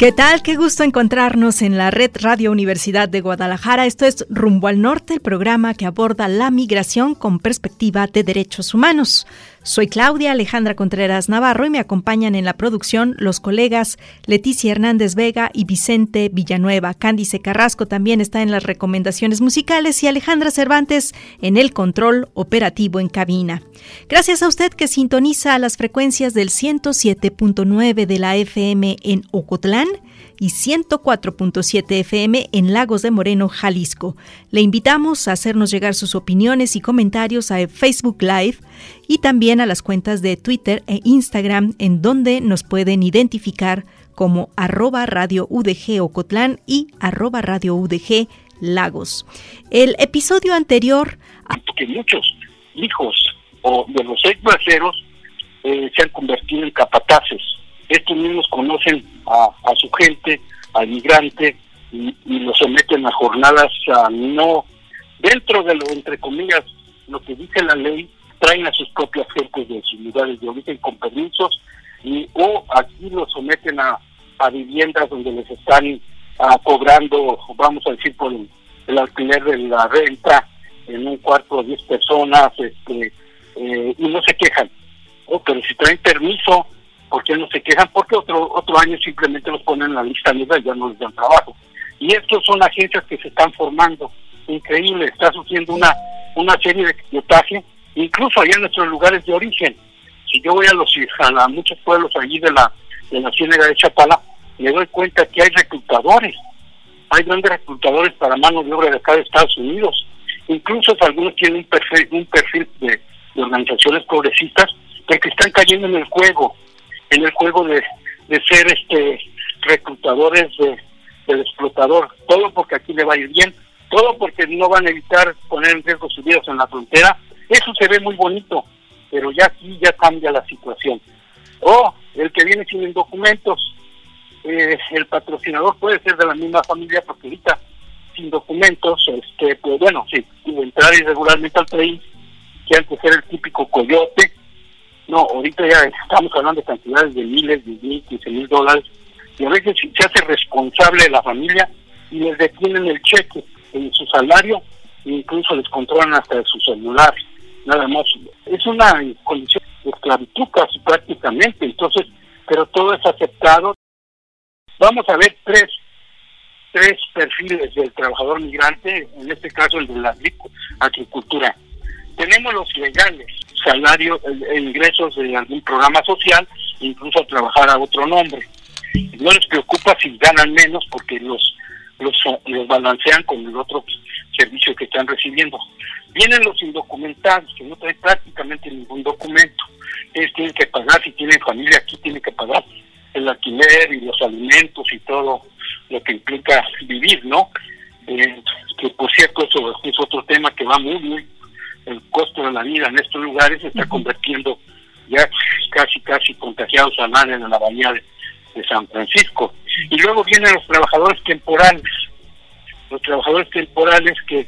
¿Qué tal? Qué gusto encontrarnos en la red Radio Universidad de Guadalajara. Esto es Rumbo al Norte, el programa que aborda la migración con perspectiva de derechos humanos. Soy Claudia Alejandra Contreras Navarro y me acompañan en la producción los colegas Leticia Hernández Vega y Vicente Villanueva. Cándice Carrasco también está en las recomendaciones musicales y Alejandra Cervantes en el control operativo en cabina. Gracias a usted que sintoniza las frecuencias del 107.9 de la FM en Ocotlán y 104.7 FM en Lagos de Moreno, Jalisco. Le invitamos a hacernos llegar sus opiniones y comentarios a Facebook Live y también a las cuentas de Twitter e Instagram en donde nos pueden identificar como arroba radio UDG Ocotlán y arroba radio UDG Lagos. El episodio anterior... Que muchos hijos o de los ex eh, se han convertido en capataces estos mismos conocen a, su gente, al migrante, y, lo someten a jornadas no dentro de lo, entre comillas, lo que dice la ley, traen a sus propias gentes de sus lugares de origen con permisos, y o aquí lo someten a, viviendas donde les están cobrando, vamos a decir, por el, alquiler de la renta en un cuarto de 10 personas, este, eh, y no se quejan. Oh, pero si traen permiso, ¿Por qué no se quejan? Porque otro otro año simplemente los ponen en la lista negra y ya no les dan trabajo. Y estos son agencias que se están formando. Increíble, está surgiendo una, una serie de pilotaje, incluso allá en nuestros lugares de origen. Si yo voy a los a, muchos pueblos allí de la, de la Ciénaga de Chapala, me doy cuenta que hay reclutadores. Hay grandes reclutadores para mano de obra de acá de Estados Unidos. Incluso algunos tienen un perfil, un perfil de, de organizaciones progresistas porque están cayendo en el juego en el juego de, ser este reclutadores del explotador, todo porque aquí le va a ir bien, todo porque no van a evitar poner en riesgo sus vidas en la frontera, eso se ve muy bonito, pero ya aquí ya cambia la situación. O el que viene sin documentos, eh, el patrocinador puede ser de la misma familia porque ahorita sin documentos, este, pues bueno, sí, entrar irregularmente al país, que antes era el típico coyote, no, ahorita ya estamos hablando de cantidades de miles, de mil, quince mil dólares, y a veces se hace responsable la familia y les detienen el cheque en su salario e incluso les controlan hasta su celular. Nada más. Es una condición de esclavitud casi prácticamente, entonces, pero todo es aceptado. Vamos a ver tres tres perfiles del trabajador migrante, en este caso el de la agricultura. Tenemos los legales, salario, ingresos de algún programa social, incluso trabajar a otro nombre. No les preocupa si ganan menos porque los, los, los balancean con el otro servicio que están recibiendo. Vienen los indocumentados, que no traen prácticamente ningún documento. Ellos tienen que pagar, si tienen familia aquí, tienen que pagar el alquiler y los alimentos y todo lo que implica vivir, ¿no? Eh, que por cierto, eso es otro tema que va muy, muy el costo de la vida en estos lugares se está convirtiendo ya casi, casi contagiados a nadie en la bahía de, San Francisco. Y luego vienen los trabajadores temporales, los trabajadores temporales que,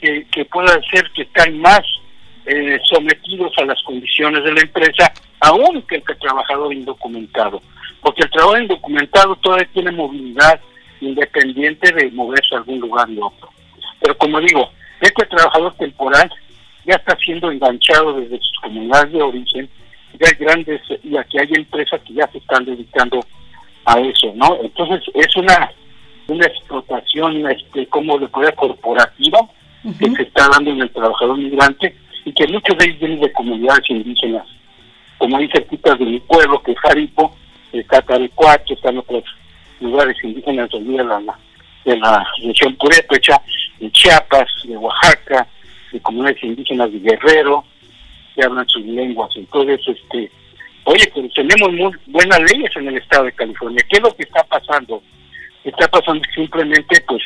que, puedan ser que están más eh, sometidos a las condiciones de la empresa, aún que el trabajador indocumentado. Porque el trabajador indocumentado todavía tiene movilidad independiente de moverse a algún lugar y otro. Pero como digo, este trabajador temporal ya está siendo enganchado desde sus comunidades de origen, ya hay grandes, y aquí hay empresas que ya se están dedicando a eso, ¿no? Entonces es una una explotación, este, como de poder corporativa que se está dando en el trabajador migrante y que muchos de ellos vienen de comunidades indígenas, como hay cerquitas de mi pueblo, que es Jaripo, está Caricuacho, están otros lugares indígenas de la, de la región purépecha, de Chiapas, de Oaxaca, de comunidades indígenas de Guerrero, que hablan sus lenguas. Entonces, este, oye, pues tenemos muy buenas leyes en el estado de California. ¿Qué es lo que está pasando? Está pasando simplemente, pues,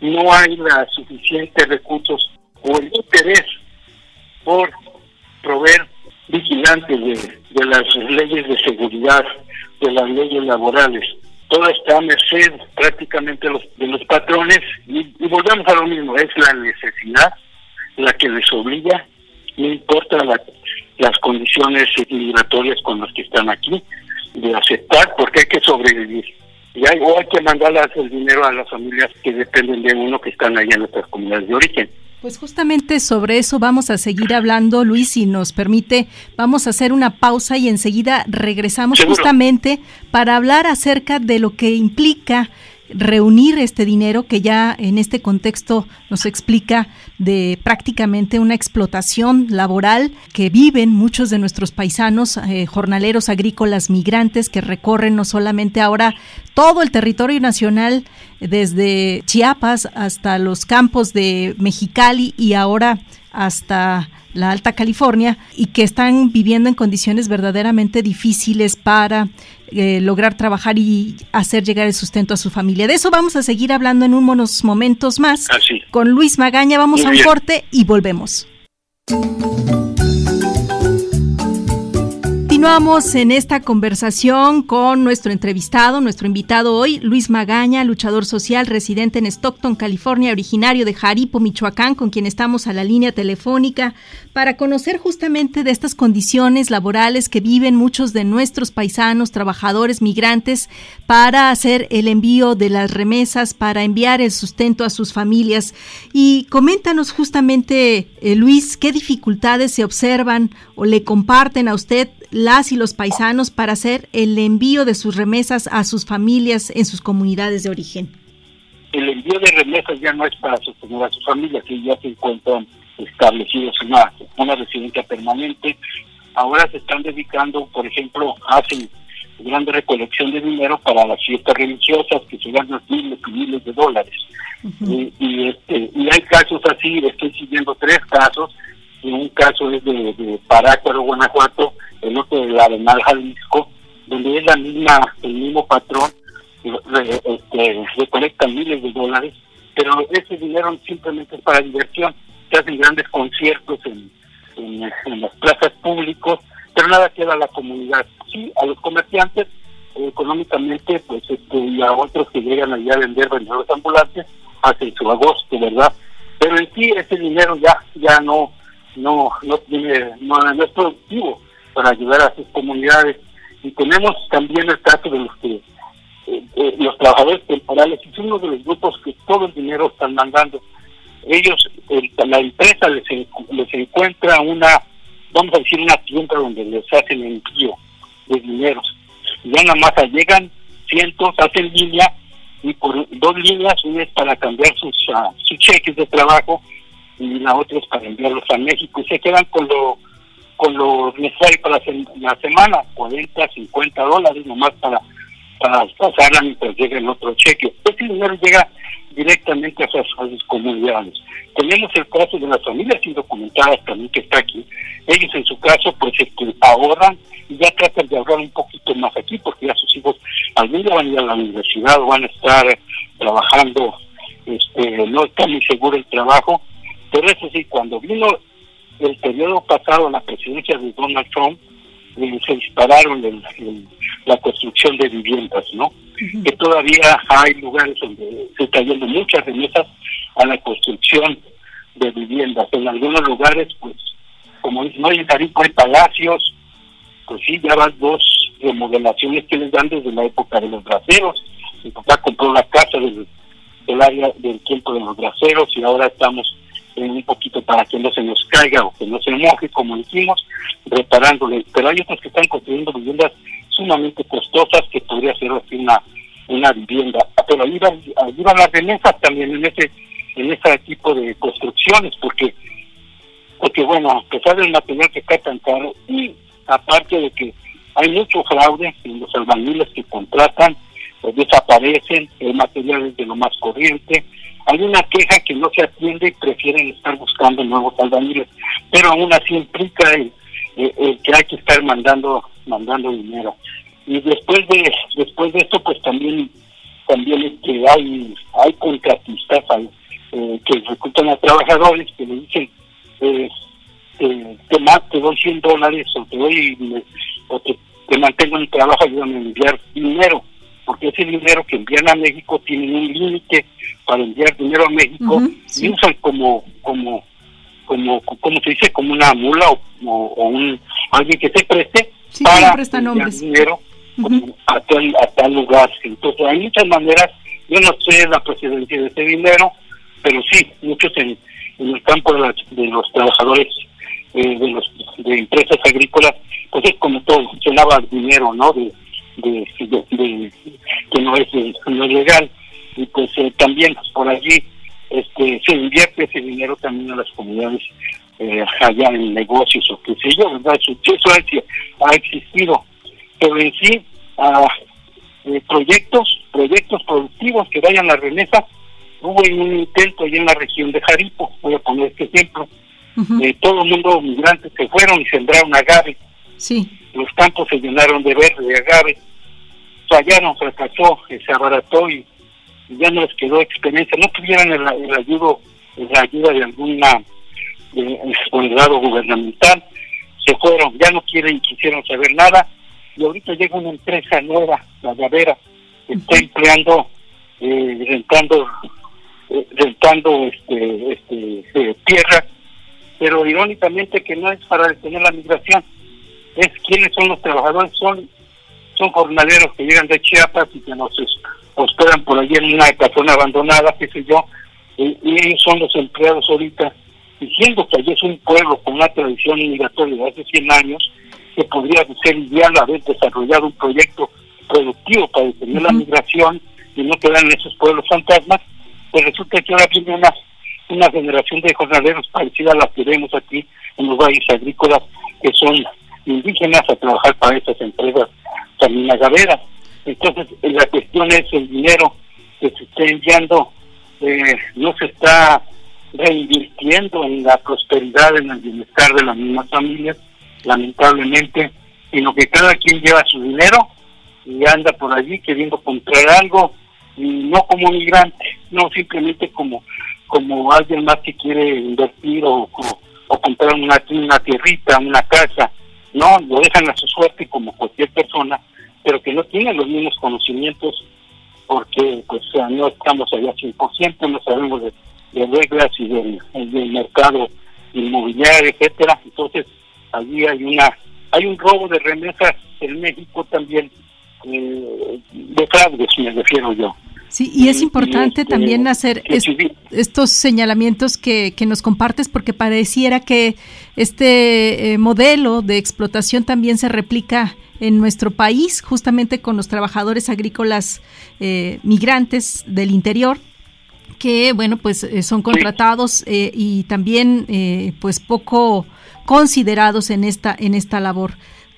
no hay la suficientes recursos o el interés por proveer vigilantes de, de las leyes de seguridad, de las leyes laborales. Todo está a merced prácticamente los, de los patrones y, y volvemos a lo mismo, es la necesidad la que les obliga, no importa las condiciones migratorias con las que están aquí, de aceptar porque hay que sobrevivir. Y hay, o hay que mandarles el dinero a las familias que dependen de uno que están allá en nuestras comunidades de origen. Pues justamente sobre eso vamos a seguir hablando, Luis, si nos permite, vamos a hacer una pausa y enseguida regresamos justamente para hablar acerca de lo que implica reunir este dinero que ya en este contexto nos explica de prácticamente una explotación laboral que viven muchos de nuestros paisanos, eh, jornaleros agrícolas migrantes que recorren no solamente ahora todo el territorio nacional, desde Chiapas hasta los campos de Mexicali y ahora hasta la Alta California y que están viviendo en condiciones verdaderamente difíciles para eh, lograr trabajar y hacer llegar el sustento a su familia. De eso vamos a seguir hablando en unos momentos más. Con Luis Magaña vamos a un corte y volvemos. Continuamos en esta conversación con nuestro entrevistado, nuestro invitado hoy, Luis Magaña, luchador social, residente en Stockton, California, originario de Jaripo, Michoacán, con quien estamos a la línea telefónica para conocer justamente de estas condiciones laborales que viven muchos de nuestros paisanos, trabajadores, migrantes, para hacer el envío de las remesas, para enviar el sustento a sus familias. Y coméntanos justamente, eh, Luis, qué dificultades se observan o le comparten a usted las y los paisanos para hacer el envío de sus remesas a sus familias en sus comunidades de origen? El envío de remesas ya no es para sostener a sus familias, que ya se encuentran establecidos en una, una residencia permanente. Ahora se están dedicando, por ejemplo, hacen gran recolección de dinero para las fiestas religiosas que se ganan miles y miles de dólares. y, y, este, y hay casos así, estoy siguiendo tres casos, y un caso es de, de Parácuaro, Guanajuato, el otro de la Arenal Jalisco, donde es la misma, el mismo patrón, este, recolecta miles de dólares, pero ese dinero simplemente es para diversión. Se hacen grandes conciertos en, en, las plazas públicas, pero nada queda a la comunidad. Sí, a los comerciantes, económicamente, pues este, y a otros que llegan allá a vender vendedores ambulantes, hacen su agosto, ¿verdad? Pero en sí ese dinero ya ya no no no tiene no es productivo para ayudar a sus comunidades. Y tenemos también el caso de los que eh, eh, los trabajadores temporales, es uno de los grupos que todo el dinero están mandando. Ellos, la empresa les, les encuentra una, vamos a decir, una tienda donde les hacen envío de dinero. Ya nada más llegan cientos, hacen línea y por dos líneas, una es para cambiar sus, uh, sus cheques de trabajo y la otra es para enviarlos a México y se quedan con lo con lo necesario para la, semana, 40, 50 dólares nomás para, para pasarla mientras llega el otro cheque. Este dinero llega directamente a sus, comunidades. Tenemos el caso de las familias indocumentadas también que está aquí. Ellos en su caso pues este, ahorran y ya tratan de ahorrar un poquito más aquí porque ya sus hijos algún día van a ir a la universidad o van a estar trabajando, este, no está muy seguro el trabajo, pero eso sí, cuando vino el periodo pasado, la presidencia de Donald Trump, eh, se dispararon la construcción de viviendas, ¿no? Que todavía hay lugares donde se está yendo muchas remesas a la construcción de viviendas. En algunos lugares, pues, como dicen, oye, Carico hay palacios, pues sí, ya van dos remodelaciones que les dan desde la época de los braceros. Mi papá compró la casa del, del área del tiempo de los braceros y ahora estamos un poquito para que no se nos caiga o que no se moje, como dijimos, reparándole. Pero hay otros que están construyendo viviendas sumamente costosas que podría ser así una, una vivienda. Pero ahí van, ahí van las remesas también en ese en ese tipo de construcciones, porque porque bueno, a pesar del material que está tan caro y aparte de que hay mucho fraude en los albañiles que contratan, pues desaparecen, el material es de lo más corriente, hay una queja que no se atiende y prefieren estar buscando nuevos albañiles, pero aún así implica el, eh, que hay que estar mandando mandando dinero. Y después de después de esto pues también también este hay hay contratistas eh, que reclutan a trabajadores que le dicen eh, te, te, doy 100 dólares o te doy o te, mantengo en trabajo ayúdame a enviar dinero porque ese dinero que envían a México tiene un límite para enviar dinero a México y usan como como como como se dice como una mula o, un alguien que se preste para enviar dinero a, tal, a tal lugar. Entonces hay muchas maneras. Yo no sé la procedencia de ese dinero pero sí muchos en, en el campo de, de los trabajadores eh, de los de empresas agrícolas pues es como todo se lava dinero no de de, que no es, no legal. Y pues eh, también por allí este se invierte ese dinero también a las comunidades eh, allá en negocios o qué sé yo, ¿verdad? Eso, ha, ha, existido, pero en sí ah, eh, proyectos proyectos productivos que vayan a remesa hubo un intento allá en la región de Jaripo, voy a poner este ejemplo, todo el mundo migrantes se fueron y sembraron agave. Sí. Los campos se llenaron de verde, de agave, fallaron, fracasó, se abarató y, ya no les quedó experiencia, no tuvieron el, el ayudo, la ayuda de alguna de, gubernamental, se fueron, ya no quieren, quisieron saber nada, y ahorita llega una empresa nueva, la Llavera, que está empleando, eh, rentando, eh, rentando este, este, eh, tierra, pero irónicamente que no es para detener la migración, es quiénes son los trabajadores, son son jornaleros que llegan de Chiapas y que nos hospedan por allí en una casona abandonada, qué sé yo, y, ellos son los empleados ahorita, diciendo que allí es un pueblo con una tradición migratoria de hace 100 años, que podría ser ideal haber desarrollado un proyecto productivo para detener la migración y no quedar en esos pueblos fantasmas, pues resulta que ahora viene una, una generación de jornaleros parecida a la que vemos aquí en los valles agrícolas, que son indígenas a trabajar para estas empresas también agaveras. Entonces, la cuestión es el dinero que se está enviando, eh, no se está reinvirtiendo en la prosperidad, en el bienestar de las mismas familias, lamentablemente, sino que cada quien lleva su dinero y anda por allí queriendo comprar algo, y no como migrante, no simplemente como como alguien más que quiere invertir o, o, comprar una, una tierrita, una casa, no, lo dejan a su suerte como cualquier persona, pero que no tiene los mismos conocimientos porque pues no estamos allá 100%, no sabemos de, reglas y del, mercado inmobiliario, etcétera. Entonces, allí hay una hay un robo de remesas en México también, eh, de fraudes, me refiero yo. Sí, y es importante este, también hacer estos señalamientos que, que, nos compartes porque pareciera que este eh, modelo de explotación también se replica en nuestro país, justamente con los trabajadores agrícolas eh, migrantes del interior que bueno pues eh, son contratados y también pues poco considerados en esta en esta labor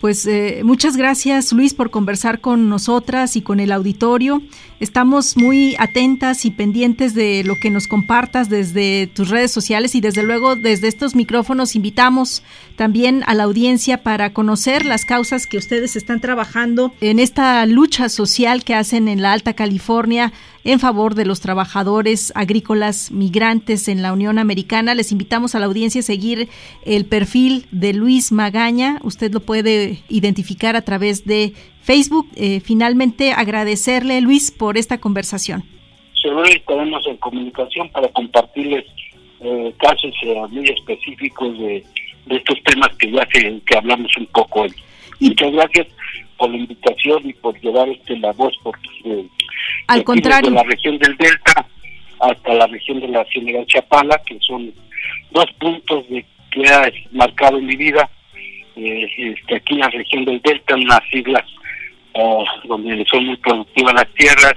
pues eh, muchas gracias Luis por conversar con nosotras y con el auditorio. Estamos muy atentas y pendientes de lo que nos compartas desde tus redes sociales y desde luego desde estos micrófonos invitamos también a la audiencia para conocer las causas que ustedes están trabajando en esta lucha social que hacen en la Alta California en favor de los trabajadores agrícolas migrantes en la Unión Americana. Les invitamos a la audiencia a seguir el perfil de Luis Magaña. Usted lo puede identificar a través de Facebook. Eh, finalmente, agradecerle, Luis, por esta conversación. Seguro estaremos en comunicación para compartirles eh, casos eh, muy específicos de, estos temas que ya que hablamos un poco hoy. Muchas gracias por la invitación y por llevar este la voz por eh, al contrario de la región del Delta hasta la región de la Ciénaga Chapala que son dos puntos de que ha marcado en mi vida eh, este, aquí en la región del Delta unas islas uh, donde son muy productivas las tierras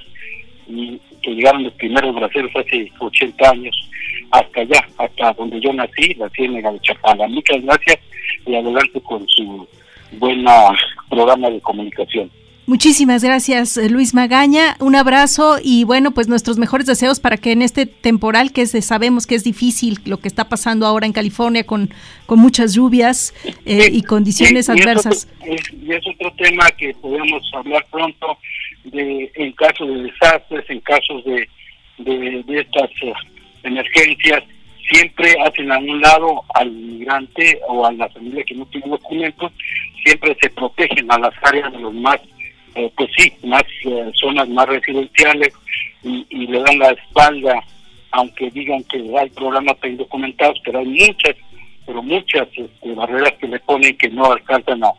y que llegaron los primeros braceros hace 80 años hasta allá, hasta donde yo nací, la Ciénaga de Chapala. Muchas gracias y adelante con su buen programa de comunicación. Muchísimas gracias, eh, Luis Magaña. Un abrazo y bueno, pues nuestros mejores deseos para que en este temporal que es sabemos que es difícil lo que está pasando ahora en California con, con muchas lluvias eh, y condiciones adversas. y es otro tema que podemos hablar pronto de en casos de desastres, en casos de, de, estas eh, emergencias, siempre hacen a un lado al migrante o a la familia que no tiene documentos, siempre se protegen a las áreas de los más eh, pues sí, más eh, zonas más residenciales y, le dan la espalda, aunque digan que hay problemas indocumentados, pero hay muchas, pero muchas este, barreras que le ponen que no alcanzan a,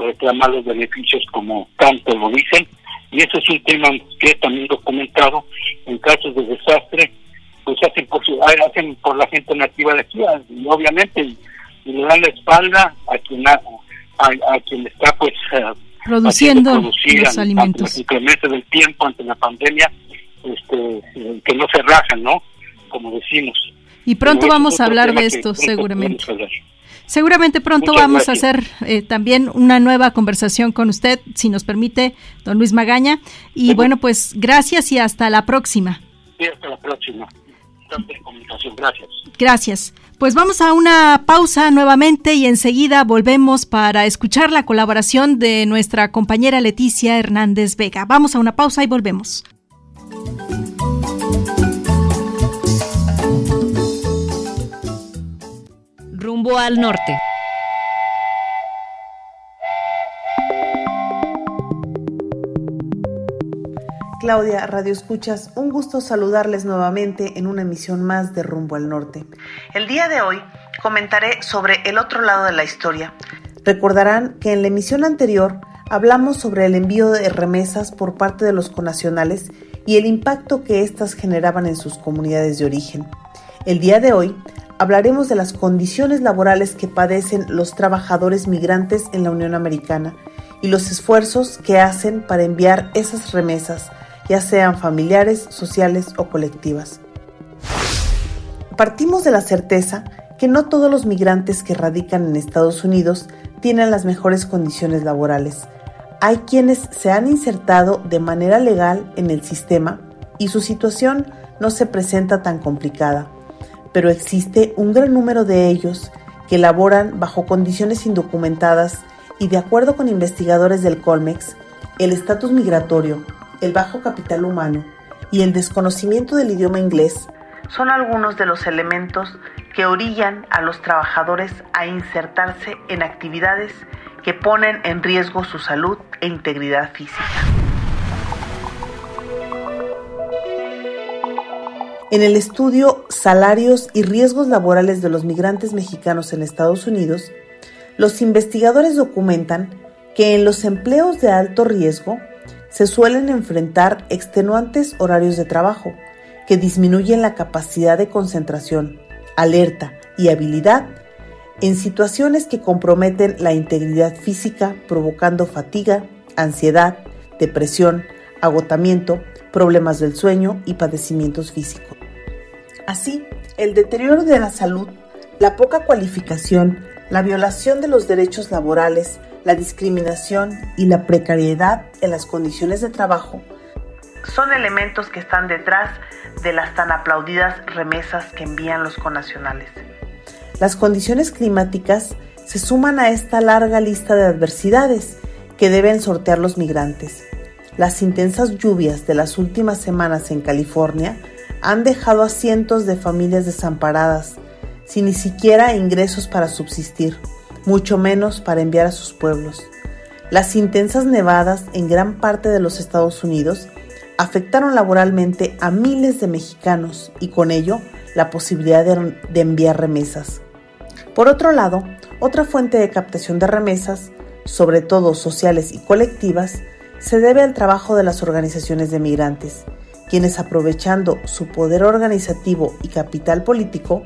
reclamar los beneficios como tanto lo dicen. Y eso es un tema que es también documentado en casos de desastre, pues hacen por, hacen por la gente nativa de aquí, y obviamente, y, le dan la espalda a quien, a, a quien está pues eh, produciendo los alimentos. Ante del tiempo, ante la pandemia, este, que no se rajan, ¿no? Como decimos. Y pronto vamos a hablar de esto, seguramente. Seguramente pronto vamos a hacer eh, también una nueva conversación con usted, si nos permite, don Luis Magaña. Y bueno, pues gracias y hasta la próxima. Sí, hasta la próxima. Gracias. Gracias. Pues vamos a una pausa nuevamente y enseguida volvemos para escuchar la colaboración de nuestra compañera Leticia Hernández Vega. Vamos a una pausa y volvemos. Rumbo al norte. Claudia, Radio Escuchas, un gusto saludarles nuevamente en una emisión más de Rumbo al Norte. El día de hoy comentaré sobre el otro lado de la historia. Recordarán que en la emisión anterior hablamos sobre el envío de remesas por parte de los conacionales y el impacto que éstas generaban en sus comunidades de origen. El día de hoy hablaremos de las condiciones laborales que padecen los trabajadores migrantes en la Unión Americana y los esfuerzos que hacen para enviar esas remesas ya sean familiares, sociales o colectivas. Partimos de la certeza que no todos los migrantes que radican en Estados Unidos tienen las mejores condiciones laborales. Hay quienes se han insertado de manera legal en el sistema y su situación no se presenta tan complicada, pero existe un gran número de ellos que laboran bajo condiciones indocumentadas y de acuerdo con investigadores del Colmex, el estatus migratorio el bajo capital humano y el desconocimiento del idioma inglés son algunos de los elementos que orillan a los trabajadores a insertarse en actividades que ponen en riesgo su salud e integridad física. En el estudio Salarios y riesgos laborales de los migrantes mexicanos en Estados Unidos, los investigadores documentan que en los empleos de alto riesgo, se suelen enfrentar extenuantes horarios de trabajo que disminuyen la capacidad de concentración, alerta y habilidad en situaciones que comprometen la integridad física provocando fatiga, ansiedad, depresión, agotamiento, problemas del sueño y padecimientos físicos. Así, el deterioro de la salud, la poca cualificación, la violación de los derechos laborales, la discriminación y la precariedad en las condiciones de trabajo son elementos que están detrás de las tan aplaudidas remesas que envían los conacionales. Las condiciones climáticas se suman a esta larga lista de adversidades que deben sortear los migrantes. Las intensas lluvias de las últimas semanas en California han dejado a cientos de familias desamparadas, sin ni siquiera ingresos para subsistir mucho menos para enviar a sus pueblos. Las intensas nevadas en gran parte de los Estados Unidos afectaron laboralmente a miles de mexicanos y con ello la posibilidad de, enviar remesas. Por otro lado, otra fuente de captación de remesas, sobre todo sociales y colectivas, se debe al trabajo de las organizaciones de migrantes, quienes aprovechando su poder organizativo y capital político,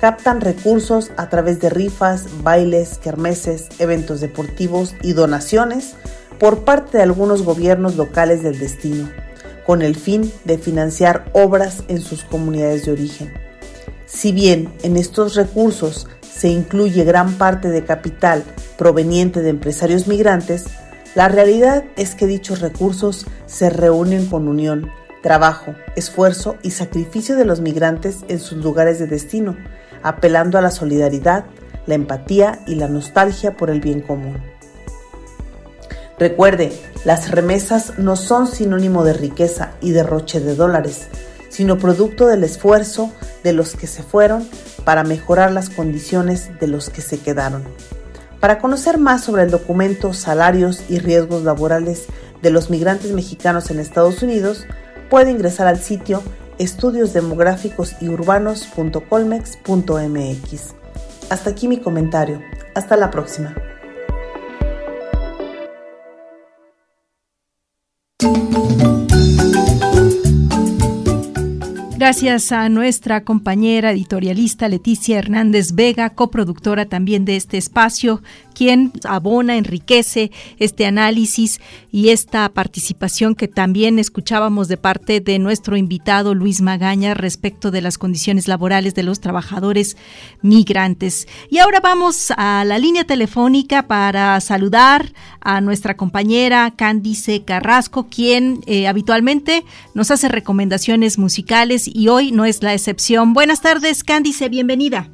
captan recursos a través de rifas, bailes, kermeses, eventos deportivos y donaciones por parte de algunos gobiernos locales del destino, con el fin de financiar obras en sus comunidades de origen. Si bien en estos recursos se incluye gran parte de capital proveniente de empresarios migrantes, La realidad es que dichos recursos se reúnen con unión, trabajo, esfuerzo y sacrificio de los migrantes en sus lugares de destino, apelando a la solidaridad, la empatía y la nostalgia por el bien común. Recuerde, las remesas no son sinónimo de riqueza y derroche de dólares, sino producto del esfuerzo de los que se fueron para mejorar las condiciones de los que se quedaron. Para conocer más sobre el documento Salarios y Riesgos Laborales de los Migrantes Mexicanos en Estados Unidos, puede ingresar al sitio estudiosdemográficos y urbanos.colmex.mx. Hasta aquí mi comentario. Hasta la próxima. Gracias a nuestra compañera editorialista Leticia Hernández Vega, coproductora también de este espacio, quien abona, enriquece este análisis y esta participación que también escuchábamos de parte de nuestro invitado Luis Magaña respecto de las condiciones laborales de los trabajadores migrantes. Y ahora vamos a la línea telefónica para saludar a nuestra compañera Cándice Carrasco, quien eh, habitualmente nos hace recomendaciones musicales y hoy no es la excepción. Buenas tardes, Cándice, bienvenida.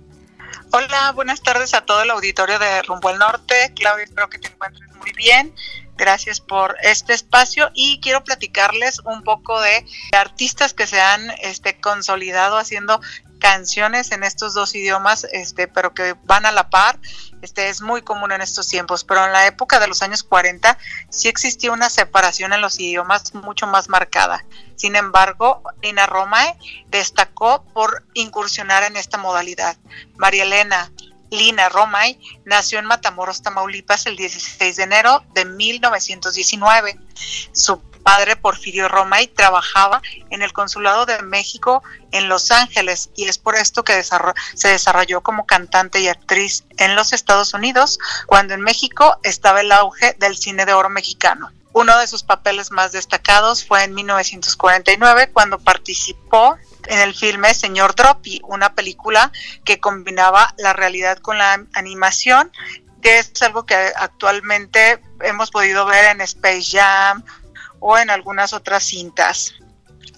Hola, buenas tardes a todo el auditorio de Rumbo al Norte. Claudia, espero que te encuentres muy bien. Gracias por este espacio y quiero platicarles un poco de artistas que se han este, consolidado haciendo canciones en estos dos idiomas, este, pero que van a la par. Este es muy común en estos tiempos, pero en la época de los años 40 sí existía una separación en los idiomas mucho más marcada. Sin embargo, Nina Romae destacó por incursionar en esta modalidad. María Elena Lina Romay nació en Matamoros, Tamaulipas, el 16 de enero de 1919. Su padre Porfirio Romay trabajaba en el Consulado de México en Los Ángeles y es por esto que se desarrolló como cantante y actriz en los Estados Unidos, cuando en México estaba el auge del cine de oro mexicano. Uno de sus papeles más destacados fue en 1949 cuando participó en el filme Señor Droppy, una película que combinaba la realidad con la animación, que es algo que actualmente hemos podido ver en Space Jam o en algunas otras cintas.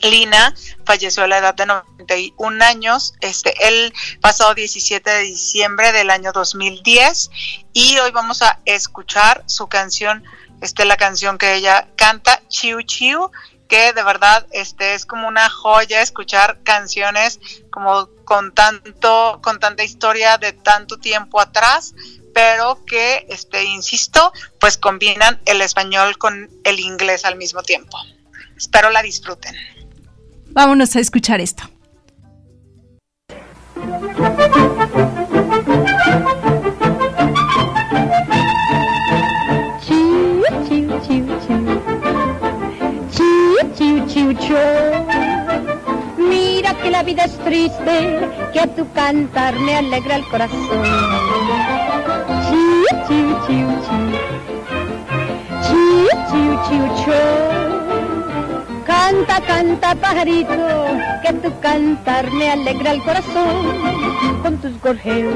Lina falleció a la edad de 91 años, este, el pasado 17 de diciembre del año 2010 y hoy vamos a escuchar su canción, este, la canción que ella canta, Chiu Chiu, que de verdad este, es como una joya escuchar canciones como con tanto, con tanta historia de tanto tiempo atrás, pero que, este, insisto, pues combinan el español con el inglés al mismo tiempo. Espero la disfruten. Vámonos a escuchar esto. Mira que la vida es triste, que a tu cantar me alegra el corazón chiu, chiu, chiu. Chiu. Canta, canta, pajarito, que tu cantar me alegra el corazón. Con tus gorjeos,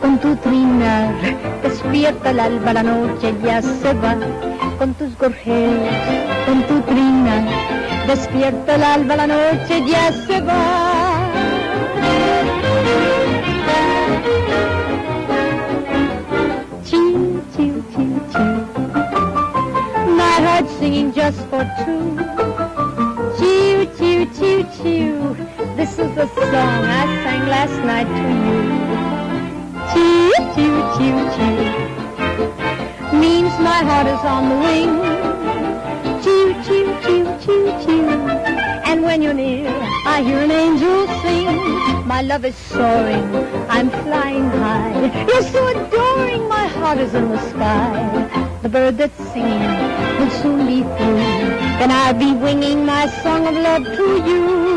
con tu trinar, despierta el alba, la noche ya se va. Con tus gorjeos, con tu trinar, despierta el alba, la noche ya se va. singing just for two. Love is soaring, I'm flying high. You're so adoring, my heart is in the sky the bird that's singing will soon be through. Then I'll be winging my song of love to you.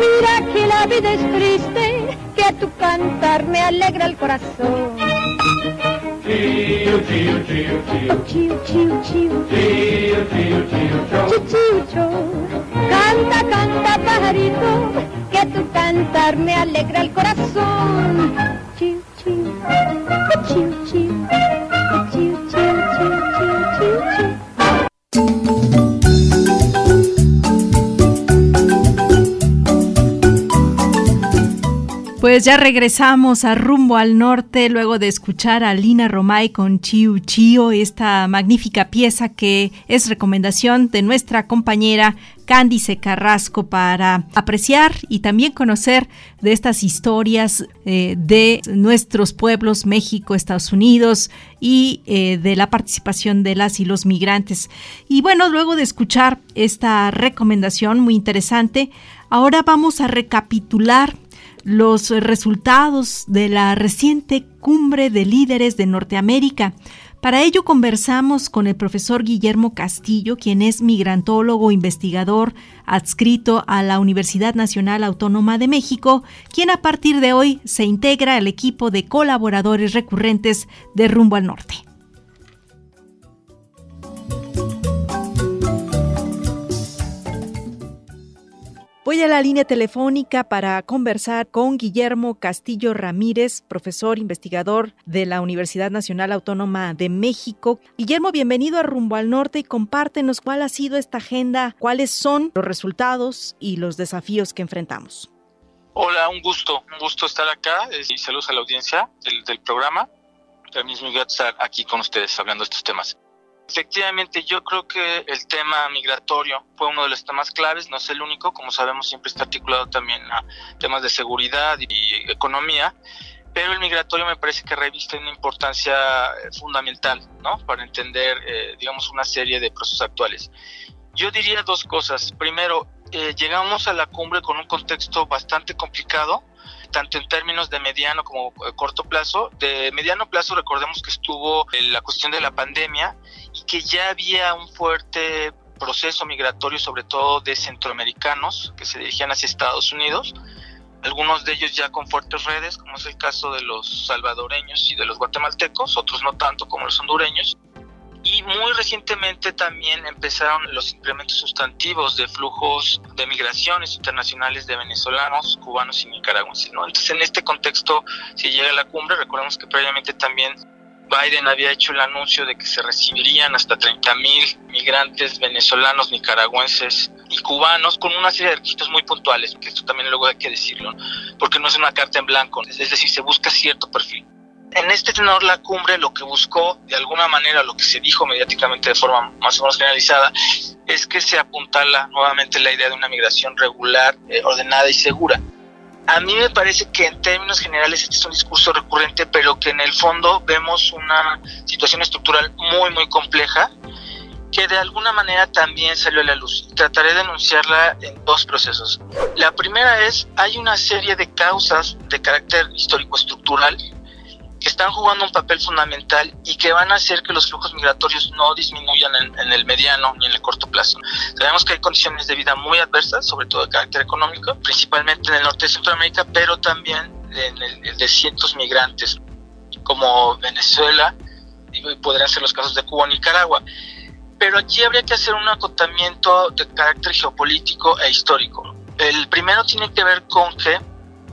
Mira que la vida es triste, que tu cantar me alegra el corazón. Chiu, Canta, canta, pajarito, que tu cantar me alegra el corazón. Chiu, chiu. Chiu, chiu. Chiu, chiu, chiu, chiu, chiu, chiu. Pues ya regresamos a rumbo al norte luego de escuchar a Lina Romay con Chiu Chio, esta magnífica pieza que es recomendación de nuestra compañera Cándice Carrasco para apreciar y también conocer de estas historias eh, de nuestros pueblos, México, Estados Unidos y eh, de la participación de las y los migrantes. Y bueno, luego de escuchar esta recomendación muy interesante, ahora vamos a recapitular los resultados de la reciente cumbre de líderes de Norteamérica. Para ello conversamos con el profesor Guillermo Castillo, quien es migrantólogo investigador adscrito a la Universidad Nacional Autónoma de México, quien a partir de hoy se integra al equipo de colaboradores recurrentes de Rumbo al Norte. Voy a la línea telefónica para conversar con Guillermo Castillo Ramírez, profesor investigador de la Universidad Nacional Autónoma de México. Guillermo, bienvenido a Rumbo al Norte y compártenos cuál ha sido esta agenda, cuáles son los resultados y los desafíos que enfrentamos. Hola, un gusto, un gusto estar acá eh, y saludos a la audiencia del, programa. Mí es muy grato estar aquí con ustedes hablando de estos temas. Efectivamente, yo creo que el tema migratorio fue uno de los temas claves, no es el único, como sabemos siempre está articulado también a temas de seguridad y economía, pero el migratorio me parece que reviste una importancia eh, fundamental, ¿no? Para entender, eh, digamos, una serie de procesos actuales. Yo diría dos cosas. Primero, eh, llegamos a la cumbre con un contexto bastante complicado, tanto en términos de mediano como eh, corto plazo. De mediano plazo recordemos que estuvo eh, la cuestión de la pandemia que ya había un fuerte proceso migratorio, sobre todo de centroamericanos que se dirigían hacia Estados Unidos, algunos de ellos ya con fuertes redes, como es el caso de los salvadoreños y de los guatemaltecos, otros no tanto como los hondureños. Y muy recientemente también empezaron los incrementos sustantivos de flujos de migraciones internacionales de venezolanos, cubanos y nicaragüenses. Entonces, en este contexto, si llega la cumbre, recordemos que previamente también Biden había hecho el anuncio de que se recibirían hasta 30 mil migrantes venezolanos, nicaragüenses y cubanos con una serie de requisitos muy puntuales, que esto también luego hay que decirlo, porque no es una carta en blanco, es decir, se busca cierto perfil. En este tenor, la cumbre lo que buscó, de alguna manera, lo que se dijo mediáticamente de forma más o menos generalizada, es que se apuntala nuevamente la idea de una migración regular, eh, ordenada y segura. A mí me parece que en términos generales este es un discurso recurrente, pero que en el fondo vemos una situación estructural muy, muy compleja, que de alguna manera también salió a la luz. Trataré de enunciarla en dos procesos. La primera es, hay una serie de causas de carácter histórico-estructural que están jugando un papel fundamental y que van a hacer que los flujos migratorios no disminuyan en, en, el mediano ni en el corto plazo. Sabemos que hay condiciones de vida muy adversas, sobre todo de carácter económico, principalmente en el norte de Centroamérica, pero también en el, de cientos migrantes, como Venezuela, y podrían ser los casos de Cuba o Nicaragua. Pero aquí habría que hacer un acotamiento de carácter geopolítico e histórico. El primero tiene que ver con que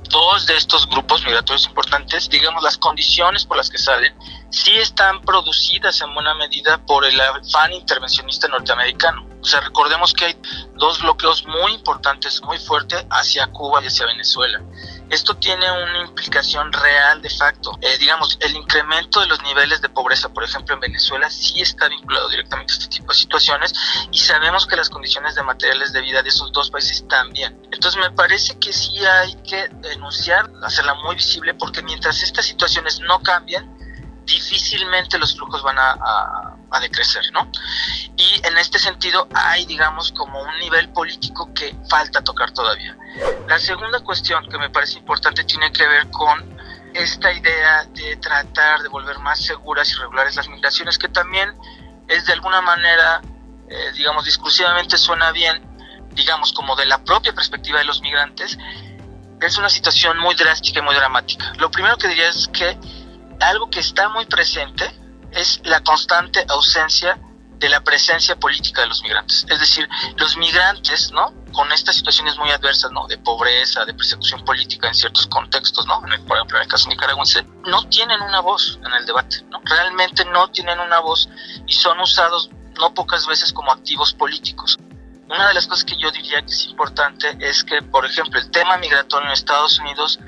dos de estos grupos migratorios importantes, digamos, las condiciones por las que salen, sí están producidas en buena medida por el afán intervencionista norteamericano. O sea, recordemos que hay dos bloqueos muy importantes, muy fuertes hacia Cuba y hacia Venezuela. Esto tiene una implicación real de facto. Eh, digamos, el incremento de los niveles de pobreza, por ejemplo, en Venezuela, sí está vinculado directamente a este tipo de situaciones y sabemos que las condiciones de materiales de vida de esos dos países también. Entonces, me parece que sí hay que denunciar, hacerla muy visible, porque mientras estas situaciones no cambien, difícilmente los flujos van a, a, decrecer, ¿no? Y en este sentido hay, digamos, como un nivel político que falta tocar todavía. La segunda cuestión que me parece importante tiene que ver con esta idea de tratar de volver más seguras y regulares las migraciones, que también es de alguna manera, eh, digamos, discursivamente suena bien, digamos, como de la propia perspectiva de los migrantes, es una situación muy drástica y muy dramática. Lo primero que diría es que algo que está muy presente es la constante ausencia de la presencia política de los migrantes. Es decir, los migrantes, ¿no? Con estas situaciones muy adversas, ¿no? De pobreza, de persecución política en ciertos contextos, ¿no? En el, por ejemplo, en el caso nicaragüense, no tienen una voz en el debate, ¿no? Realmente no tienen una voz y son usados no pocas veces como activos políticos. Una de las cosas que yo diría que es importante es que, por ejemplo, el tema migratorio en Estados Unidos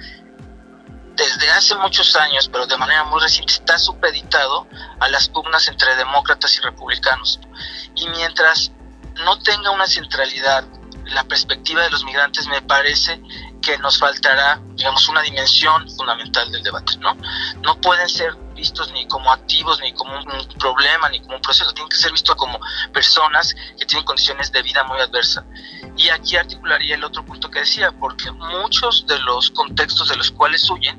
desde hace muchos años, pero de manera muy reciente, está supeditado a las pugnas entre demócratas y republicanos. Y mientras no tenga una centralidad la perspectiva de los migrantes, me parece nos faltará, digamos, una dimensión fundamental del debate, ¿no? No pueden ser vistos ni como activos, ni como un problema, ni como un proceso, tienen que ser vistos como personas que tienen condiciones de vida muy adversas. Y aquí articularía el otro punto que decía, porque muchos de los contextos de los cuales huyen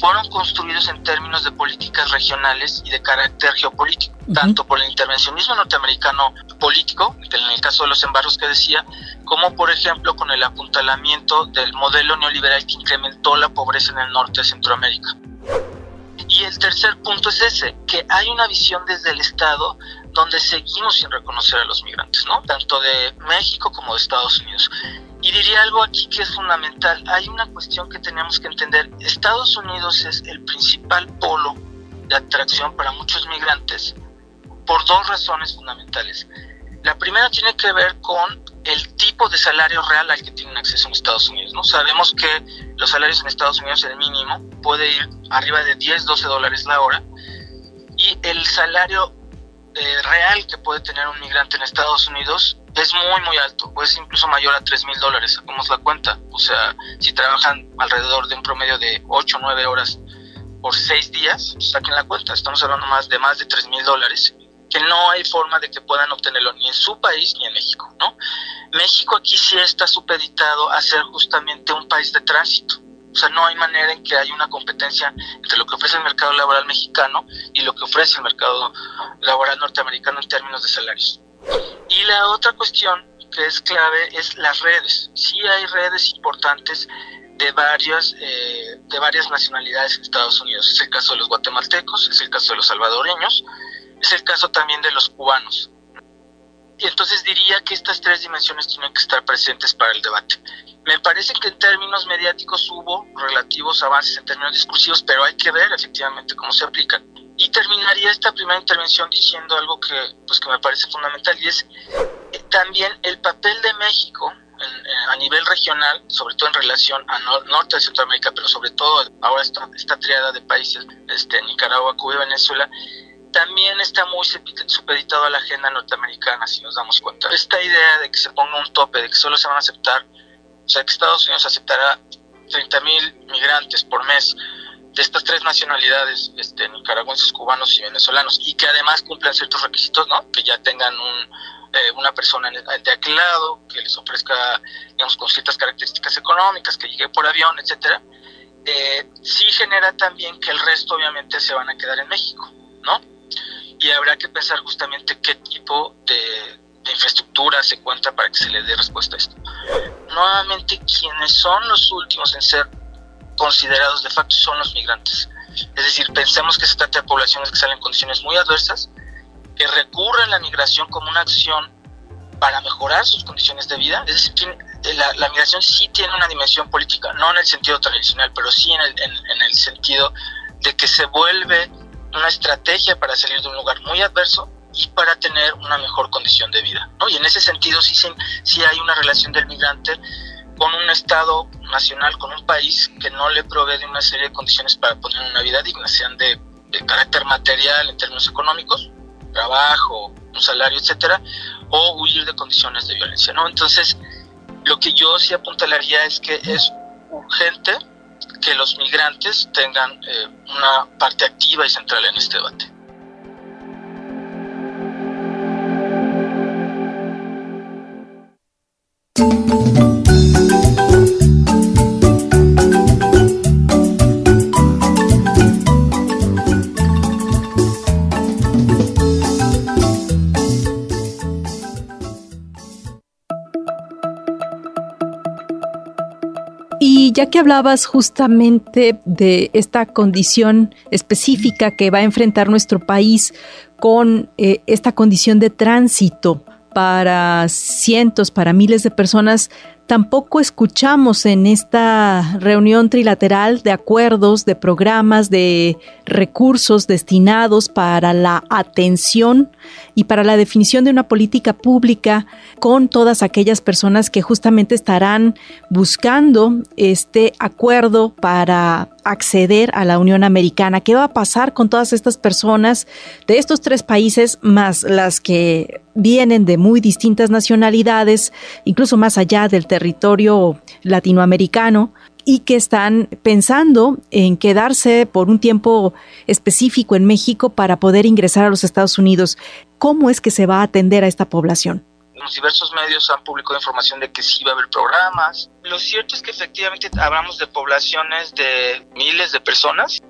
fueron construidos en términos de políticas regionales y de carácter geopolítico, tanto por el intervencionismo norteamericano político, en el caso de los embargos que decía, como por ejemplo con el apuntalamiento del modelo neoliberal que incrementó la pobreza en el norte de Centroamérica. Y el tercer punto es ese, que hay una visión desde el Estado donde seguimos sin reconocer a los migrantes, ¿no? Tanto de México como de Estados Unidos. Y diría algo aquí que es fundamental. Hay una cuestión que tenemos que entender. Estados Unidos es el principal polo de atracción para muchos migrantes por dos razones fundamentales. La primera tiene que ver con el tipo de salario real al que tienen acceso en Estados Unidos. ¿no? Sabemos que los salarios en Estados Unidos, el mínimo, puede ir arriba de 10, 12 dólares la hora. Y el salario eh, real que puede tener un migrante en Estados Unidos es muy, muy alto, o es incluso mayor a 3 mil dólares, sacamos la cuenta. O sea, si trabajan alrededor de un promedio de 8 o 9 horas por 6 días, saquen la cuenta, estamos hablando más de más de 3 mil dólares, que no hay forma de que puedan obtenerlo ni en su país ni en México, ¿no? México aquí sí está supeditado a ser justamente un país de tránsito. O sea, no hay manera en que haya una competencia entre lo que ofrece el mercado laboral mexicano y lo que ofrece el mercado laboral norteamericano en términos de salarios. Y la otra cuestión que es clave es las redes. Sí hay redes importantes de varias, eh, de varias nacionalidades en Estados Unidos. Es el caso de los guatemaltecos, es el caso de los salvadoreños, es el caso también de los cubanos. Y entonces diría que estas tres dimensiones tienen que estar presentes para el debate. Me parece que en términos mediáticos hubo relativos avances en términos discursivos, pero hay que ver efectivamente cómo se aplican. Y terminaría esta primera intervención diciendo algo que, pues, que me parece fundamental y es eh, también el papel de México eh, a nivel regional, sobre todo en relación a norte de Centroamérica, pero sobre todo ahora esta, esta triada de países, este, Nicaragua, Cuba y Venezuela, también está muy supeditado a la agenda norteamericana, si nos damos cuenta. Esta idea de que se ponga un tope, de que solo se van a aceptar, o sea, que Estados Unidos aceptará 30 mil migrantes por mes, de estas tres nacionalidades, este, nicaragüenses, cubanos y venezolanos, y que además cumplan ciertos requisitos, ¿no? Que ya tengan un, eh, una persona de aquel lado, que les ofrezca, digamos, con ciertas características económicas, que llegue por avión, etcétera, eh, sí genera también que el resto obviamente se van a quedar en México, ¿no? Y habrá que pensar justamente qué tipo de, de infraestructura se cuenta para que se le dé respuesta a esto. Nuevamente, quienes son los últimos en ser considerados de facto son los migrantes. Es decir, pensemos que se trata de poblaciones que salen en condiciones muy adversas, que recurren a la migración como una acción para mejorar sus condiciones de vida. Es decir, eh, la, migración sí tiene una dimensión política, no en el sentido tradicional, pero sí en el, en, el sentido de que se vuelve una estrategia para salir de un lugar muy adverso y para tener una mejor condición de vida. ¿no? Y en ese sentido sí, sí hay una relación del migrante con un Estado nacional, con un país que no le provee de una serie de condiciones para poner una vida digna, sean de, carácter material en términos económicos, trabajo, un salario, etcétera, o huir de condiciones de violencia, ¿no? Entonces, lo que yo sí apuntalaría es que es urgente que los migrantes tengan eh, una parte activa y central en este debate. Ya que hablabas justamente de esta condición específica que va a enfrentar nuestro país con eh, esta condición de tránsito para cientos, para miles de personas, tampoco escuchamos en esta reunión trilateral de acuerdos, de programas, de recursos destinados para la atención y para la definición de una política pública con todas aquellas personas que justamente estarán buscando este acuerdo para acceder a la Unión Americana. ¿Qué va a pasar con todas estas personas de estos tres países, más las que vienen de muy distintas nacionalidades, incluso más allá del territorio latinoamericano? y que están pensando en quedarse por un tiempo específico en México para poder ingresar a los Estados Unidos. ¿Cómo es que se va a atender a esta población? Los diversos medios han publicado información de que sí va a haber programas. Lo cierto es que efectivamente hablamos de poblaciones de miles de personas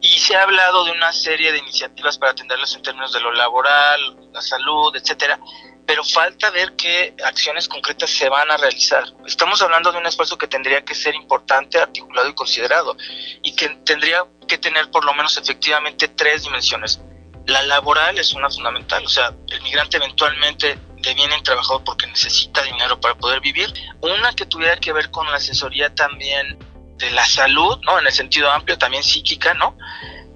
y se ha hablado de una serie de iniciativas para atenderlos en términos de lo laboral, la salud, etcétera, pero falta ver qué acciones concretas se van a realizar. Estamos hablando de un esfuerzo que tendría que ser importante, articulado y considerado y que tendría que tener por lo menos efectivamente tres dimensiones. La laboral es una fundamental, o sea, el migrante eventualmente viene trabajador porque necesita dinero para poder vivir, una que tuviera que ver con la asesoría también de la salud, ¿no? En el sentido amplio, también psíquica, ¿no?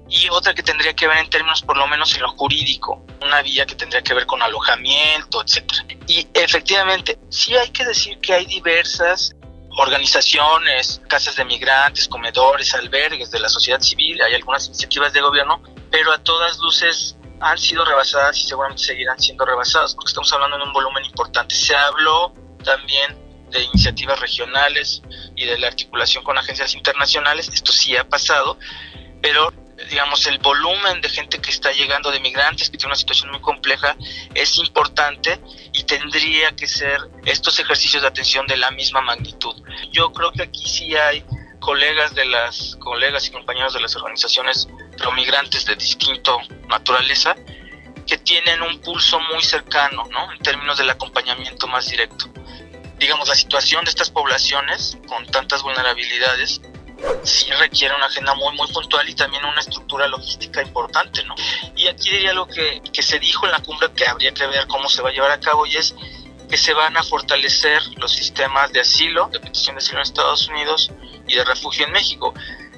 Y otra que tendría que ver en términos, por lo menos en lo jurídico, una vía que tendría que ver con alojamiento, etcétera. Y efectivamente, sí hay que decir que hay diversas organizaciones, casas de migrantes, comedores, albergues de la sociedad civil, hay algunas iniciativas de gobierno, pero a todas luces han sido rebasadas y seguramente seguirán siendo rebasadas porque estamos hablando de un volumen importante. Se habló también de iniciativas regionales y de la articulación con agencias internacionales, esto sí ha pasado, pero digamos el volumen de gente que está llegando de migrantes que tiene una situación muy compleja es importante y tendría que ser estos ejercicios de atención de la misma magnitud. Yo creo que aquí sí hay colegas de las colegas y compañeros de las organizaciones migrantes de distinto naturaleza que tienen un pulso muy cercano, ¿no? En términos del acompañamiento más directo. Digamos, la situación de estas poblaciones con tantas vulnerabilidades sí requiere una agenda muy, muy puntual y también una estructura logística importante, ¿no? Y aquí diría algo que, que se dijo en la cumbre que habría que ver cómo se va a llevar a cabo y es que se van a fortalecer los sistemas de asilo, de petición de asilo en Estados Unidos y de refugio en México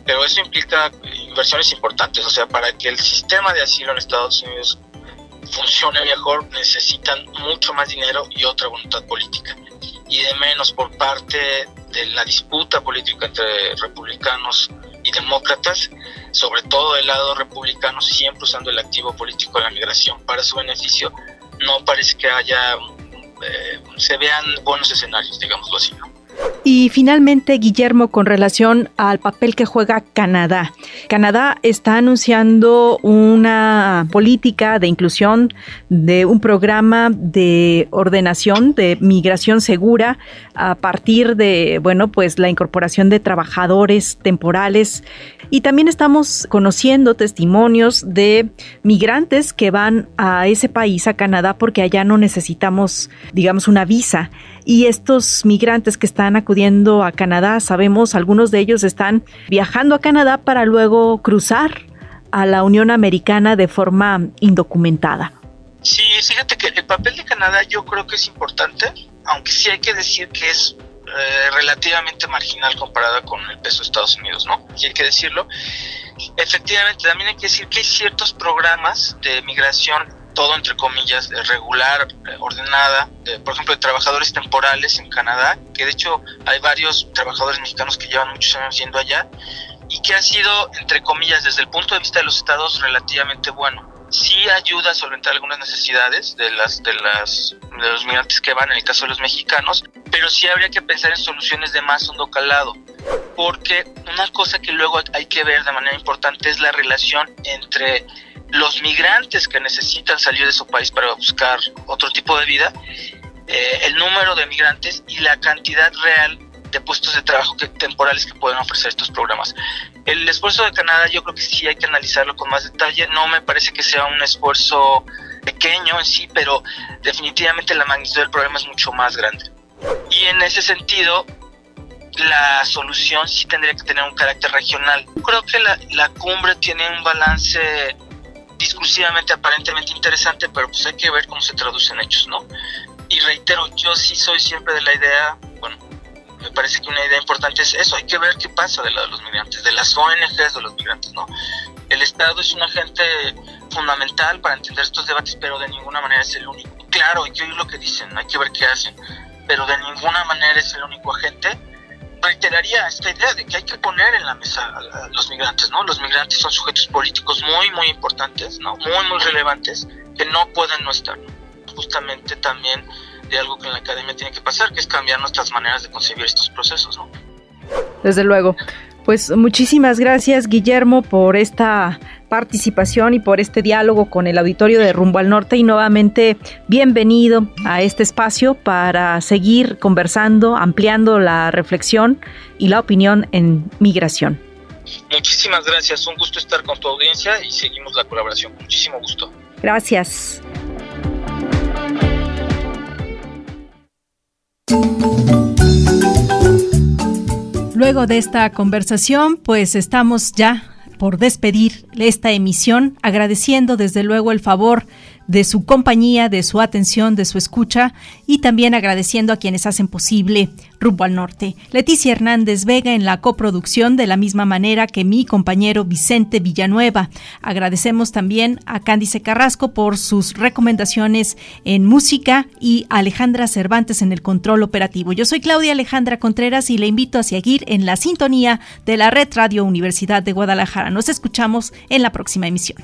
pero eso implica inversiones importantes, o sea, para que el sistema de asilo en Estados Unidos funcione mejor necesitan mucho más dinero y otra voluntad política, y de menos por parte de la disputa política entre republicanos y demócratas, sobre todo del lado republicano, siempre usando el activo político de la migración para su beneficio, no parece que haya, eh, se vean buenos escenarios, digámoslo así. ¿no? Y finalmente, Guillermo, con relación al papel que juega Canadá. Canadá está anunciando una política de inclusión de un programa de ordenación de migración segura a partir de, bueno, pues la incorporación de trabajadores temporales. Y también estamos conociendo testimonios de migrantes que van a ese país, a Canadá, porque allá no necesitamos, digamos, una visa. Y estos migrantes que están acudiendo a Canadá, sabemos, algunos de ellos están viajando a Canadá para luego cruzar a la Unión Americana de forma indocumentada. Sí, fíjate que el papel de Canadá yo creo que es importante, aunque sí hay que decir que es eh, relativamente marginal comparada con el peso de Estados Unidos, ¿no? Y hay que decirlo. Efectivamente, también hay que decir que hay ciertos programas de migración todo entre comillas, regular, eh, ordenada, por ejemplo, de trabajadores temporales en Canadá, que de hecho hay varios trabajadores mexicanos que llevan muchos años yendo allá, y que ha sido, entre comillas, desde el punto de vista de los estados, relativamente bueno. Sí ayuda a solventar algunas necesidades de las de las de los migrantes que van en el caso de los mexicanos, pero sí habría que pensar en soluciones de más hondo calado, porque una cosa que luego hay que ver de manera importante es la relación entre los migrantes que necesitan salir de su país para buscar otro tipo de vida, eh, el número de migrantes y la cantidad real de puestos de trabajo que, temporales que pueden ofrecer estos programas. El esfuerzo de Canadá yo creo que sí hay que analizarlo con más detalle. No me parece que sea un esfuerzo pequeño en sí, pero definitivamente la magnitud del problema es mucho más grande. Y en ese sentido, la solución sí tendría que tener un carácter regional. Creo que la, la cumbre tiene un balance discursivamente aparentemente interesante, pero pues hay que ver cómo se traduce en hechos, ¿no? Y reitero, yo sí soy siempre de la idea, me parece que una idea importante es eso, hay que ver qué pasa de, de los migrantes, de las ONGs de los migrantes, ¿no? El Estado es un agente fundamental para entender estos debates, pero de ninguna manera es el único. Claro, hay que oír lo que dicen, hay que ver qué hacen, pero de ninguna manera es el único agente reiteraría esta idea de que hay que poner en la mesa a los migrantes, ¿no? Los migrantes son sujetos políticos muy, muy importantes, ¿no? Muy, muy relevantes, que no pueden no estar. Justamente también de algo que en la academia tiene que pasar, que es cambiar nuestras maneras de concebir estos procesos, ¿no? Desde luego. Pues muchísimas gracias, Guillermo, por esta participación y por este diálogo con el auditorio de Rumbo al Norte y nuevamente bienvenido a este espacio para seguir conversando, ampliando la reflexión y la opinión en migración. Muchísimas gracias, un gusto estar con tu audiencia y seguimos la colaboración. Muchísimo gusto. Gracias. Luego de esta conversación, pues estamos ya por despedir esta emisión, agradeciendo desde luego el favor de su compañía, de su atención, de su escucha y también agradeciendo a quienes hacen posible Rumbo al Norte. Leticia Hernández Vega en la coproducción de la misma manera que mi compañero Vicente Villanueva. Agradecemos también a Cándice Carrasco por sus recomendaciones en música y a Alejandra Cervantes en el control operativo. Yo soy Claudia Alejandra Contreras y le invito a seguir en la sintonía de la Red Radio Universidad de Guadalajara. Nos escuchamos en la próxima emisión.